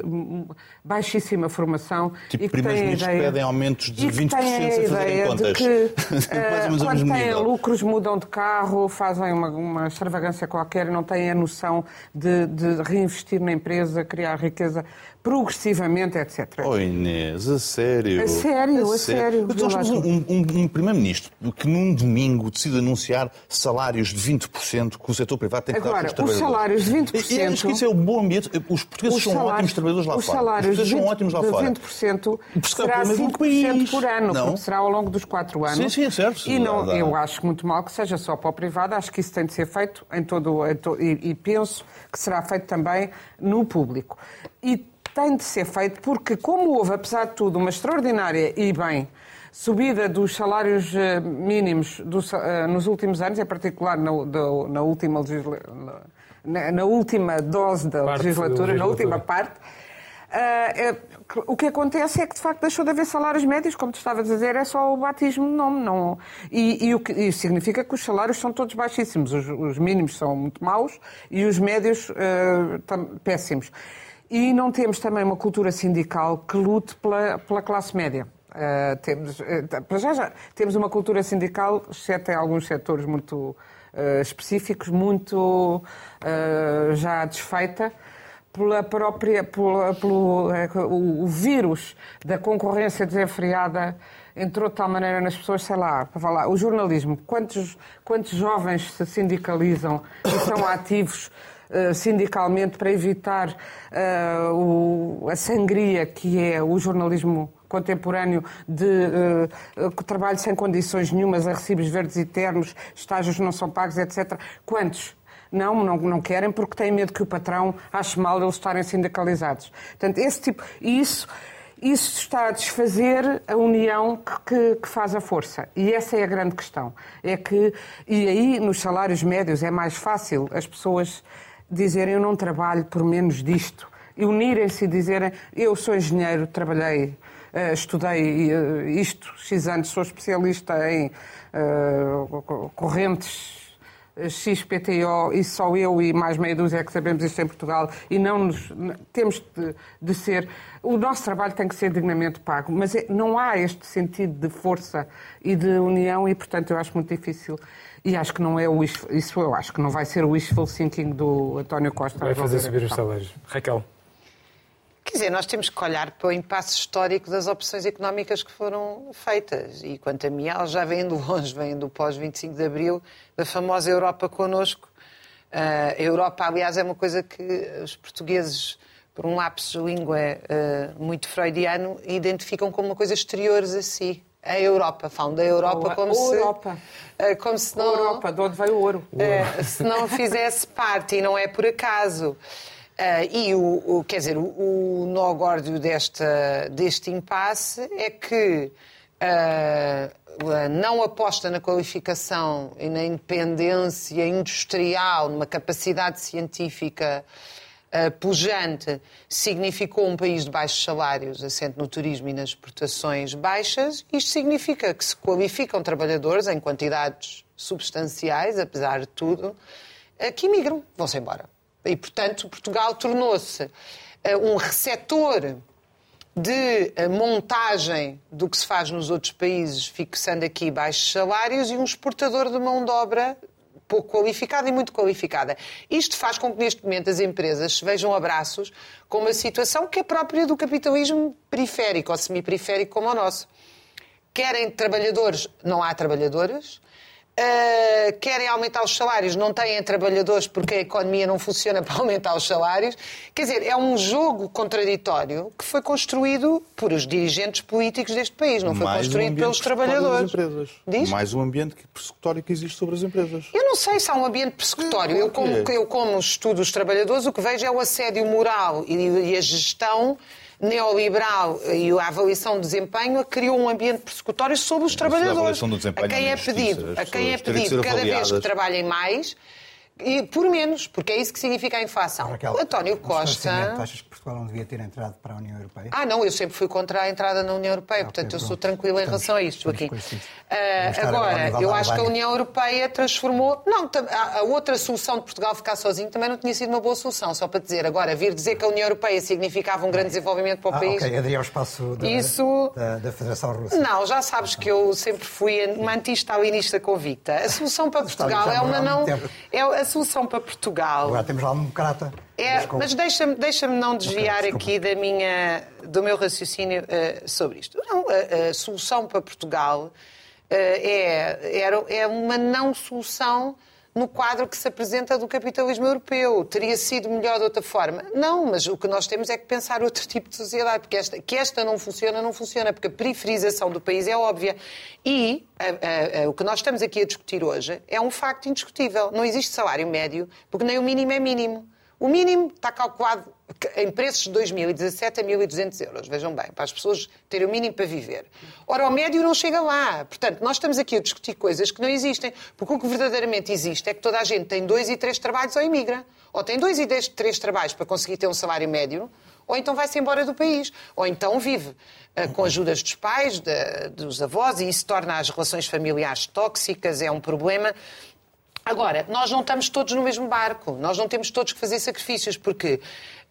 baixíssima formação tipo e que têm a ideia, pedem aumentos de 20% sem fazerem contas. Que, uh, quando têm nível. lucros mudam de carro, fazem uma, uma extravagância qualquer e não têm a noção de, de reinvestir na empresa, criar riqueza progressivamente, etc. Oh Inês, a sério? A sério, a, a sério. sério. Temos um, um, um primeiro-ministro que num domingo decide anunciar salários de 20% que o setor privado tem que Agora, dar para os trabalhadores. os salários de 20%... E acho que isso é o bom ambiente. Os portugueses são salários, ótimos trabalhadores lá os fora. Salários os portugueses são ótimos lá fora. 20% será 5% por ano, não? porque será ao longo dos 4 anos. Sim, sim, é certo. E não, eu acho muito mal que seja só para o privado, acho que isso tem de ser feito em todo... Em todo e, e penso que será feito também no público. E tem de ser feito porque, como houve, apesar de tudo, uma extraordinária e bem subida dos salários eh, mínimos eh, nos últimos anos, em particular na, na última, na, na, última dose da legislatura, na última parte, Uh, é, o que acontece é que, de facto, deixou de haver salários médios, como tu estavas a dizer, é só o batismo de nome. Não... E, e o que, isso significa que os salários são todos baixíssimos. Os, os mínimos são muito maus e os médios uh, tam, péssimos. E não temos também uma cultura sindical que lute pela, pela classe média. Uh, temos, uh, já, já, temos uma cultura sindical, exceto em alguns setores muito uh, específicos, muito já desfeita pela própria, pela, pelo o, vírus da concorrência desenfreada entrou de tal maneira nas pessoas, sei lá, para falar, o jornalismo, quantos, quantos jovens se sindicalizam e são ativos uh, sindicalmente para evitar uh, o, a sangria que é o jornalismo contemporâneo de uh, trabalho sem condições nenhumas, a recibos verdes eternos, estágios não são pagos, etc. Quantos? Não, não, não querem porque têm medo que o patrão ache mal eles estarem sindicalizados. Portanto, esse tipo. Isso, isso está a desfazer a união que, que, que, faz a força. E essa é a grande questão. É que, e aí, nos salários médios, é mais fácil as pessoas dizerem eu não trabalho por menos disto. E unirem-se e dizerem eu sou engenheiro, trabalhei estudei uh, isto X anos, sou especialista em uh, correntes XPTO e só eu e mais meia dúzia é que sabemos isto em Portugal e não nos, temos de, de ser. O nosso trabalho tem que ser dignamente pago, mas é, não há este sentido de força e de união e, portanto, eu acho muito difícil. E acho que não é o isso eu acho que não vai ser o wishful thinking do António Costa. Vai fazer subir os salários. Raquel. Quer dizer, nós temos que olhar para o impasse histórico das opções económicas que foram feitas. E quanto a mim, elas já vêm do longe, vêm do pós-25 de Abril, da famosa Europa connosco. Uh, a Europa, aliás, é uma coisa que os portugueses, por um lapso de língua uh, muito freudiano, identificam como uma coisa exteriores a si. A Europa, falam da Europa como se. Europa. Como se não. A Europa, de onde vai o ouro. se não fizesse parte, e não é por acaso. Uh, e o, o, quer dizer, o, o nó górdio desta, deste impasse é que uh, a não aposta na qualificação e na independência industrial, numa capacidade científica uh, pujante, significou um país de baixos salários, assente no turismo e nas exportações baixas. Isto significa que se qualificam trabalhadores em quantidades substanciais, apesar de tudo, que imigram, vão-se embora. E, portanto, Portugal tornou-se eh, um receptor de eh, montagem do que se faz nos outros países, fixando aqui baixos salários, e um exportador de mão de obra pouco qualificada e muito qualificada. Isto faz com que, neste momento, as empresas se vejam abraços com uma situação que é própria do capitalismo periférico ou semi-periférico como o nosso. Querem trabalhadores, não há trabalhadores, Uh, querem aumentar os salários, não têm trabalhadores porque a economia não funciona para aumentar os salários. Quer dizer, é um jogo contraditório que foi construído por os dirigentes políticos deste país, não foi Mais construído um pelos trabalhadores. Mais um ambiente persecutório que existe sobre as empresas. Eu não sei se há um ambiente persecutório. É, Eu, como, é. eu, como estudo os trabalhadores, o que vejo é o assédio moral e, e a gestão neoliberal e a avaliação de desempenho criou um ambiente persecutório sobre os a trabalhadores. avaliação do desempenho a quem é pedido, a quem é pedido cada vez que trabalhem mais e por menos, porque é isso que significa a inflação. Raquel, António Costa. Achas que Portugal não devia ter entrado para a União Europeia? Ah, não, eu sempre fui contra a entrada na União Europeia, ok, portanto eu sou pronto. tranquila em relação a isto, Joaquim. esclarecidos. Ah, agora eu acho que a. União Europeia transformou. Não, a outra solução de Portugal ficar sozinho também não tinha sido uma boa solução, só para dizer. Agora, vir dizer que a União Europeia significava um grande desenvolvimento para o Ah, país. ok, aderi ao espaço da, Isso- da, da Federação Russa. Não, já sabes que eu sempre fui uma anti-stalinista convicta. A solução para Portugal é uma não. É solução para Portugal. Agora temos lá um democrata. É, mas deixa-me deixa não desviar desculpa. aqui da minha, do meu raciocínio eh, sobre isto. Não, a, a solução para Portugal eh, é, era, é uma não solução no quadro que se apresenta do capitalismo europeu. Teria sido melhor de outra forma? Não, mas o que nós temos é que pensar outro tipo de sociedade, porque esta, que esta não funciona, não funciona, porque a periferização do país é óbvia. E a- a- a- o que nós estamos aqui a discutir hoje é um facto indiscutível. Não existe salário médio, porque nem o mínimo é mínimo. O mínimo está calculado em preços de 2017 a 1.200 euros, vejam bem, para as pessoas terem o mínimo para viver. Ora, o médio não chega lá. Portanto, nós estamos aqui a discutir coisas que não existem, porque o que verdadeiramente existe é que toda a gente tem dois e três trabalhos ou imigra. Ou tem dois e dez- três trabalhos para conseguir ter um salário médio, ou então vai-se embora do país. Ou então vive eh, com ajudas dos pais, da- dos avós, e isso torna as relações familiares tóxicas, é um problema. Agora, nós não estamos todos no mesmo barco, nós não temos todos que fazer sacrifícios, porque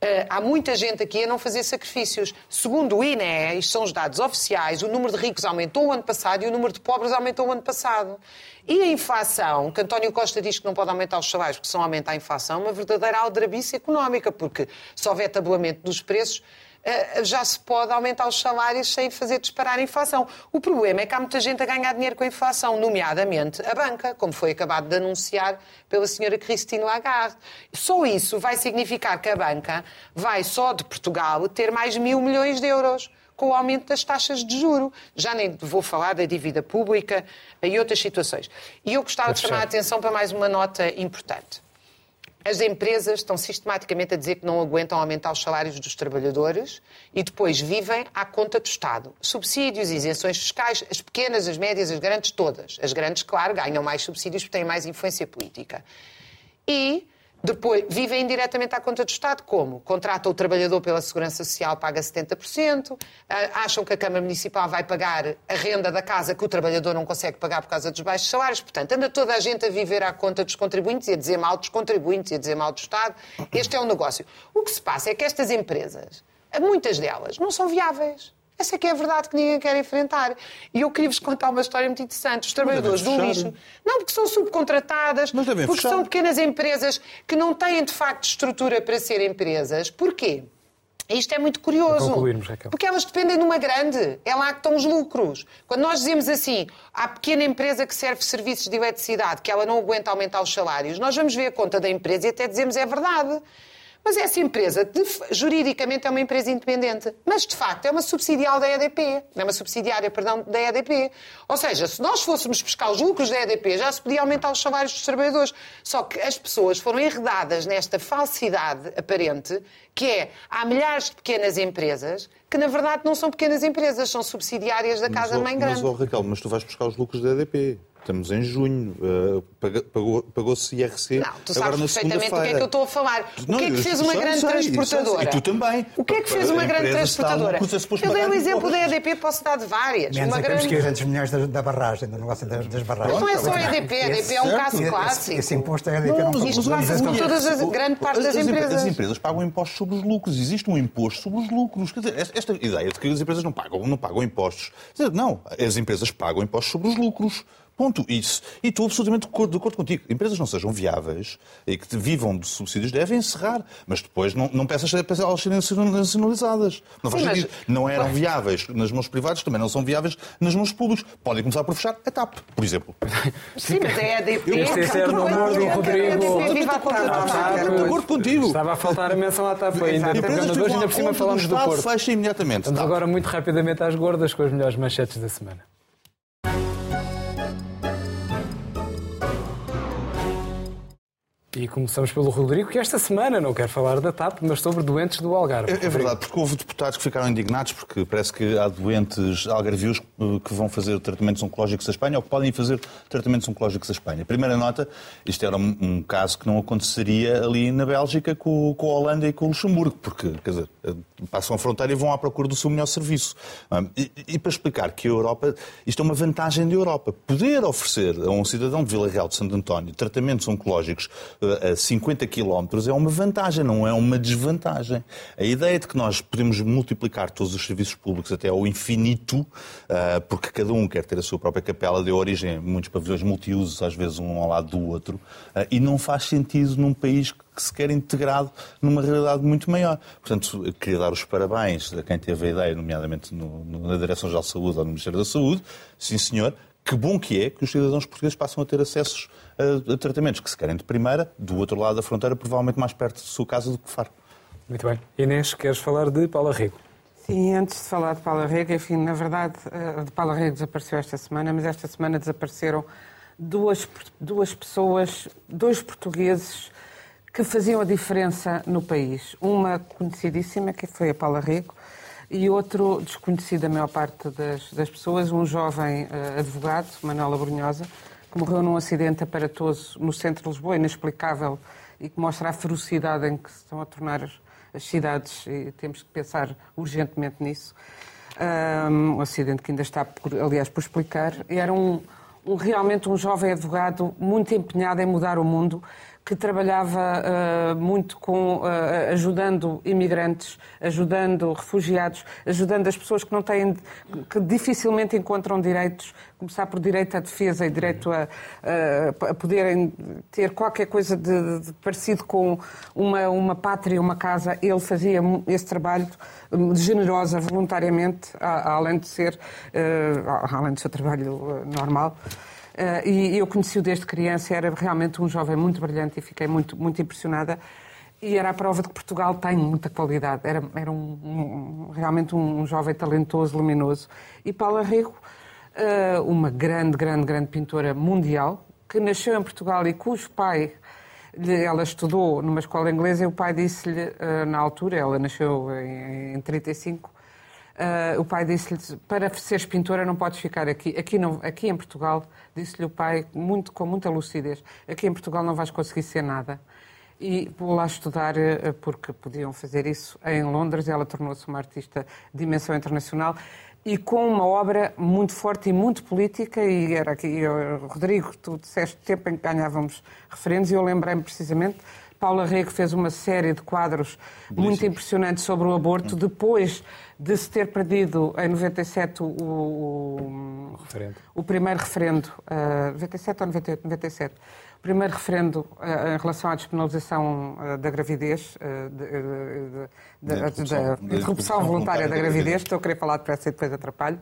eh, há muita gente aqui a não fazer sacrifícios. Segundo o INE, isto são os dados oficiais, o número de ricos aumentou o ano passado e o número de pobres aumentou o ano passado. E a inflação, que António Costa diz que não pode aumentar os salários porque só aumenta a inflação, é uma verdadeira aldrabice económica, porque se houver tabulamento dos preços, já se pode aumentar os salários sem fazer disparar a inflação. O problema é que há muita gente a ganhar dinheiro com a inflação, nomeadamente a banca, como foi acabado de anunciar pela senhora Christine Lagarde. Só isso vai significar que a banca vai só de Portugal ter mais mil milhões de euros com o aumento das taxas de juro. Já nem vou falar da dívida pública e outras situações. E eu gostava de chamar a atenção para mais uma nota importante. As empresas estão sistematicamente a dizer que não aguentam aumentar os salários dos trabalhadores e depois vivem à conta do Estado. Subsídios, isenções fiscais, as pequenas, as médias, as grandes, todas. As grandes, claro, ganham mais subsídios porque têm mais influência política. E depois vivem diretamente à conta do Estado. Como? Contratam o trabalhador pela Segurança Social, paga 70%, ah, acham que a Câmara Municipal vai pagar a renda da casa que o trabalhador não consegue pagar por causa dos baixos salários. Portanto, anda toda a gente a viver à conta dos contribuintes e a dizer mal dos contribuintes e a dizer mal do Estado. Este é um negócio. O que se passa é que estas empresas, muitas delas, não são viáveis. Essa é que é a verdade que ninguém quer enfrentar. E eu queria-vos contar uma história muito interessante. Os trabalhadores do lixo. Não, porque são subcontratadas, porque fechar. são pequenas empresas que não têm, de facto, estrutura para ser empresas. Porquê? Isto é muito curioso. Porque elas dependem de uma grande. É lá que estão os lucros. Quando nós dizemos assim, há pequena empresa que serve serviços de eletricidade, que ela não aguenta aumentar os salários, nós vamos ver a conta da empresa e até dizemos é verdade. Mas essa empresa, de- juridicamente, é uma empresa independente. Mas, de facto, é uma subsidiária da EDP. É uma subsidiária, perdão, da EDP. Ou seja, se nós fôssemos buscar os lucros da EDP, já se podia aumentar os salários dos trabalhadores. Só que as pessoas foram enredadas nesta falsidade aparente, que é, há milhares de pequenas empresas que, na verdade, não são pequenas empresas, são subsidiárias da casa-mãe grande. Mas, ó, Raquel, mas tu vais buscar os lucros da EDP. Estamos em junho, pagou- pagou-se IRC Não, tu agora sabes na perfeitamente do que é que eu estou a falar. O Não, que é que fez uma grande sei, transportadora? E tu também. O que é que fez uma grande está transportadora? Eu dei o pagar exemplo da. EDP, posso dar de várias. Menos uma aqueles grande... 500 milhões da, da barragem, do negócio das, das barragens. Não é só a EDP, a EDP é um caso Esse- clássico. Esse, imposto é a EDP não, Não, mas Isto passa Mas por todas as, grande parte das As empre- empresas. As empresas pagam impostos sobre os lucros. Existe um imposto sobre os lucros. Quer dizer, esta ideia de que as empresas não pagam, não pagam impostos. Quer dizer, não, as empresas pagam impostos sobre os lucros. Ponto. Isso. E estou absolutamente de acordo, de acordo contigo. Empresas não sejam viáveis e que vivam de subsídios devem encerrar. Mas depois não, não peças para elas serem nacionalizadas. Não faz Sim, mas- sentido. Não eram viáveis nas mãos privadas, também não são viáveis nas mãos públicos. Podem começar por fechar a TAP, por exemplo. Sim, mas é a EDP. Este é ser no humor do Rodrigo. A contra De acordo contigo. Estava a faltar a menção à TAP ainda. Mas hoje ainda por cima falamos do Estado, Porto. fecha imediatamente. Vamos TAP. agora muito rapidamente às gordas com as melhores manchetes da semana. E começamos pelo Rodrigo, que esta semana não quer falar da TAP, mas sobre doentes do Algarve. É, é verdade, porque houve deputados que ficaram indignados porque parece que há doentes algarvios eh, que vão fazer tratamentos oncológicos à Espanha ou que podem fazer tratamentos oncológicos à Espanha. Primeira nota, isto era um, um caso que não aconteceria ali na Bélgica com, com a Holanda e com o Luxemburgo, porque, quer dizer, eh, passam a fronteira e vão à procura do seu melhor serviço. Ah, E, e para explicar que a Europa, isto é uma vantagem da Europa, poder oferecer a um cidadão de Vila Real de Santo António tratamentos oncológicos eh, a 50 km é uma vantagem, não é uma desvantagem. A ideia de que nós podemos multiplicar todos os serviços públicos até ao infinito, ah, porque cada um quer ter a sua própria capela, deu origem a muitos pavilhões multiusos, às vezes um ao lado do outro, ah, e não faz sentido num país que se quer integrado numa realidade muito maior. Portanto, queria dar os parabéns a quem teve a ideia, nomeadamente no- no- na Direção-Geral de Saúde ou no Ministério da Saúde. Sim, senhor. Que bom que é que os cidadãos portugueses passam a ter acessos a, a tratamentos que se querem de primeira, do outro lado da fronteira, provavelmente mais perto da sua casa do que Faro. Muito bem. Inês, queres falar de Paula Rego? Sim, antes de falar de Paula Rega, enfim, na verdade, eh, de Paula Rega desapareceu esta semana, mas esta semana desapareceram duas, duas pessoas, dois portugueses que faziam a diferença no país. Uma conhecidíssima, que foi a Paula Rego, e outro desconhecido a maior parte das, das pessoas, um jovem eh, advogado, Manuela Brunhosa, que morreu num acidente aparatoso no centro de Lisboa, inexplicável, e que mostra a ferocidade em que se estão a tornar as cidades, e temos que pensar urgentemente nisso. Um, um acidente que ainda está, por, aliás, por explicar. Era um, um- realmente um jovem advogado muito empenhado em mudar o mundo, que trabalhava ah, muito com ah, ajudando imigrantes, ajudando refugiados, ajudando as pessoas que não têm, que dificilmente encontram direitos, começar por direito à defesa e direito a, a- a poderem ter qualquer coisa de, de parecido com uma, uma pátria, uma casa. Ele fazia esse trabalho generosa, voluntariamente, a- além de ser, além do seu trabalho normal. Eh, e eu conheci-o desde criança, era realmente um jovem muito brilhante e fiquei muito, muito impressionada. E era a prova de que Portugal tem muita qualidade. Era, era um- um- realmente um jovem talentoso, luminoso. E Paula Rego, eh, uma grande, grande, grande pintora mundial, que nasceu em Portugal e cujo pai ela estudou numa escola inglesa e o pai disse-lhe, eh, na altura, ela nasceu em 35, eh, o pai disse-lhe, para seres pintora não podes ficar aqui. Aqui, não, aqui em Portugal, disse-lhe o pai, muito, com muita lucidez, aqui em Portugal não vais conseguir ser nada. E vou lá estudar, eh, porque podiam fazer isso em Londres, ela tornou-se uma artista de dimensão internacional e com uma obra muito forte e muito política, e era aqui, Rodrigo, tu disseste tempo em que ganhávamos referendos, e eu lembrei-me precisamente, Paula Rego fez uma série de quadros muito impressionantes sobre o aborto, depois de se ter perdido em 97 o, o, o primeiro referendo, eh, 97 ou 98, 97, o primeiro referendo eh, em relação à despenalização eh, da gravidez, de- de- de- da interrupção. voluntária da gravidez, estou a querer falar depressa e depois atrapalho.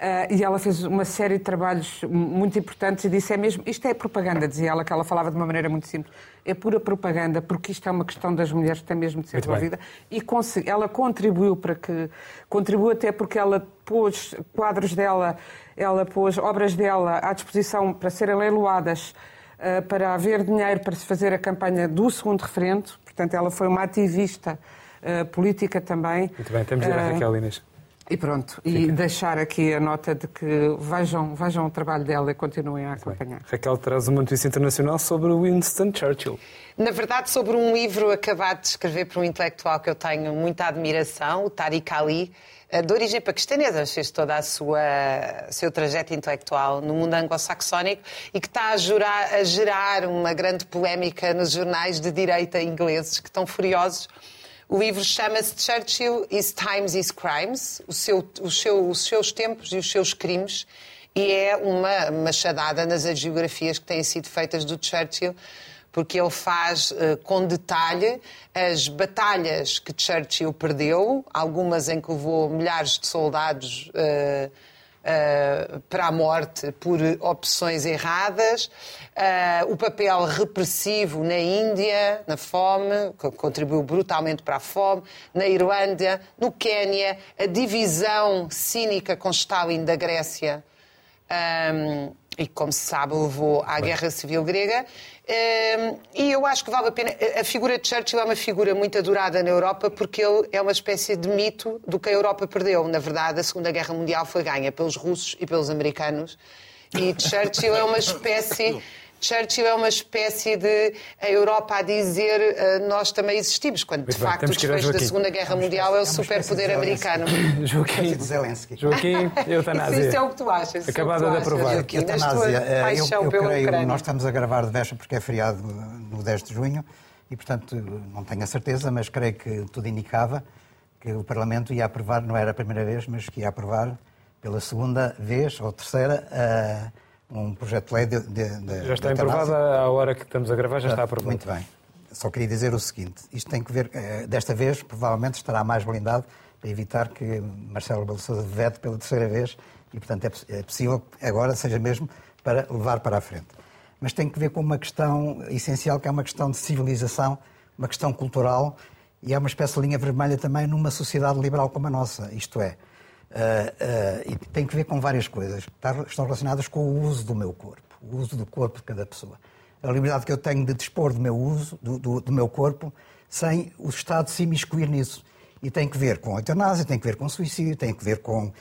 Eh, e ela fez uma série de trabalhos muito importantes e disse: é mesmo, isto é propaganda, dizia ela, que ela falava de uma maneira muito simples. É pura propaganda, porque isto é uma questão das mulheres que tem mesmo de ser resolvida. E ela contribuiu para que. Contribuiu até porque ela pôs quadros dela, ela pôs obras dela à disposição para serem leiloadas, eh, para haver dinheiro para se fazer a campanha do segundo referendo. Portanto, ela foi uma ativista eh, política também. Muito bem, temos de ir a Eh, Raquel Inês. E pronto, e deixar aqui a nota de que vejam, vejam o trabalho dela e continuem a acompanhar. Raquel traz uma notícia internacional sobre o Winston Churchill. Na verdade, sobre um livro acabado de escrever por um intelectual que eu tenho muita admiração, o Tariq Ali, eh, de origem paquistanesa, fez toda a sua seu trajeto intelectual no mundo anglo-saxónico e que está a, jurar- a gerar uma grande polémica nos jornais de direita ingleses que estão furiosos. O livro chama-se Churchill, His Times, His Crimes, seu- seu- os seus tempos e os seus crimes. e é uma machadada nas agiografias que têm sido feitas do Churchill, porque ele faz uh, com detalhe as batalhas que Churchill perdeu, algumas em que levou milhares de soldados. Uh, uh, para a morte por opções erradas, uh, o papel repressivo na Índia, na fome, que contribuiu brutalmente para a fome, na Irlanda, no Quénia, a divisão cínica com Stalin da Grécia. Um, e, como se sabe, levou à Guerra Civil Grega. E eu acho que vale a pena. A figura de Churchill é uma figura muito adorada na Europa porque ele é uma espécie de mito do que a Europa perdeu. Na verdade, a Segunda Guerra Mundial foi ganha pelos russos e pelos americanos. E Churchill é uma espécie Churchill é uma espécie de a Europa a dizer uh, nós também existimos, quando de facto o desfecho da Segunda Guerra Mundial é o superpoder americano. Joaquim, Joaquim, eutanásia. Isso é o que tu achas. Acabada de aprovar. Eutanásia, eh, eu, eu creio, nós estamos a gravar de véspera porque é feriado no 10 de junho e, portanto, não tenho a certeza, mas creio que tudo indicava que o Parlamento ia aprovar, não era a primeira vez, mas que ia aprovar pela segunda vez ou terceira. Uh, um projeto de lei de, de, de Já está aprovado à hora que estamos a gravar, já está aprovado. Muito bem. Só queria dizer o seguinte, isto tem que ver, eh, desta vez, provavelmente estará mais blindado para evitar que Marcelo Rebelo Sousa vete pela terceira vez e, portanto, é, é possível que agora seja mesmo para levar para a frente. Mas tem que ver com uma questão essencial, que é uma questão de civilização, uma questão cultural e é uma espécie de linha vermelha também numa sociedade liberal como a nossa. Isto é, Uh, e tem que ver com várias coisas que estão relacionadas com o uso do meu corpo, o uso do corpo de cada pessoa. A liberdade que eu tenho de dispor do meu uso, do, do, do meu corpo, sem o Estado se imiscuir nisso. E tem que ver com a eutanásia, tem que ver com suicídio, tem que ver com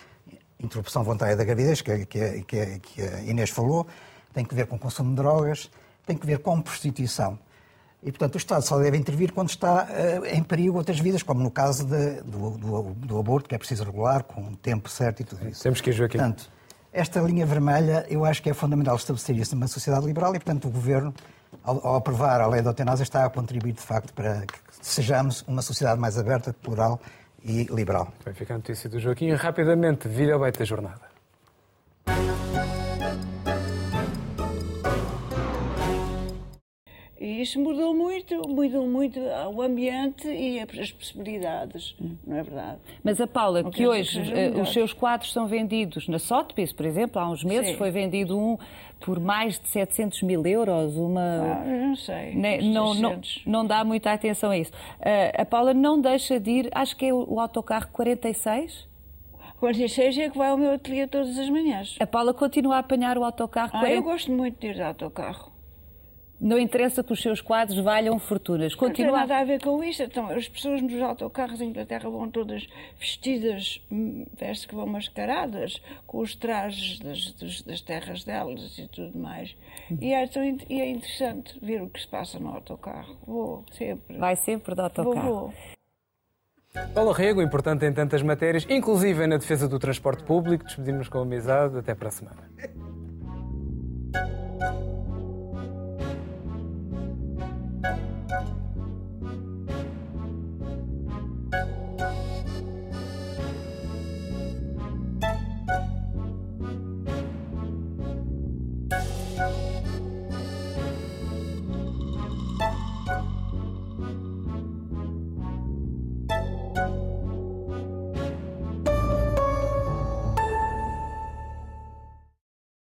interrupção voluntária da gravidez, que, que, que, que a Inês falou, tem que ver com consumo de drogas, tem que ver com prostituição. E, portanto, o Estado só deve intervir quando está uh, em perigo outras vidas, como no caso de, do, do, do, aborto, que é preciso regular, com um tempo certo e tudo isso. Temos que ir, Joaquim. Portanto, esta linha vermelha, eu acho que é fundamental estabelecer isso numa sociedade liberal e, portanto, o Governo, ao, ao aprovar a lei da eutanásia, está a contribuir, de facto, para que sejamos uma sociedade mais aberta, plural e liberal. Vai ficar a notícia do Joaquim. Rapidamente, vídeo bem da jornada. E isso mudou muito, mudou muito o ambiente e as possibilidades, não é verdade? Mas a Paula, que, que hoje uh, os seus quadros são vendidos na Sotheby's, por exemplo, há uns meses Sim. foi vendido um por mais de 700 mil euros, uma... Ah, não sei. Né, não, não, não, dá muita atenção a isso. Uh, a Paula não deixa de ir, acho que é o, autocarro 46? 46 é que vai ao meu ateliê todas as manhãs. A Paula continua a apanhar o autocarro ah, 40... eu gosto muito de ir de autocarro. Não interessa que os seus quadros valham fortunas. Continua... Não tem nada a ver com isso. Então, as pessoas nos autocarros em Inglaterra vão todas vestidas, veste hum, que vão mascaradas, com os trajes das, das, das terras delas e tudo mais. E é, tão, e é interessante ver o que se passa no autocarro. Vou sempre. Vai sempre de autocarro. Vou, vou. Paulo Rego, importante em tantas matérias, inclusive na defesa do transporte público. Despedimos com amizade. Até para a semana.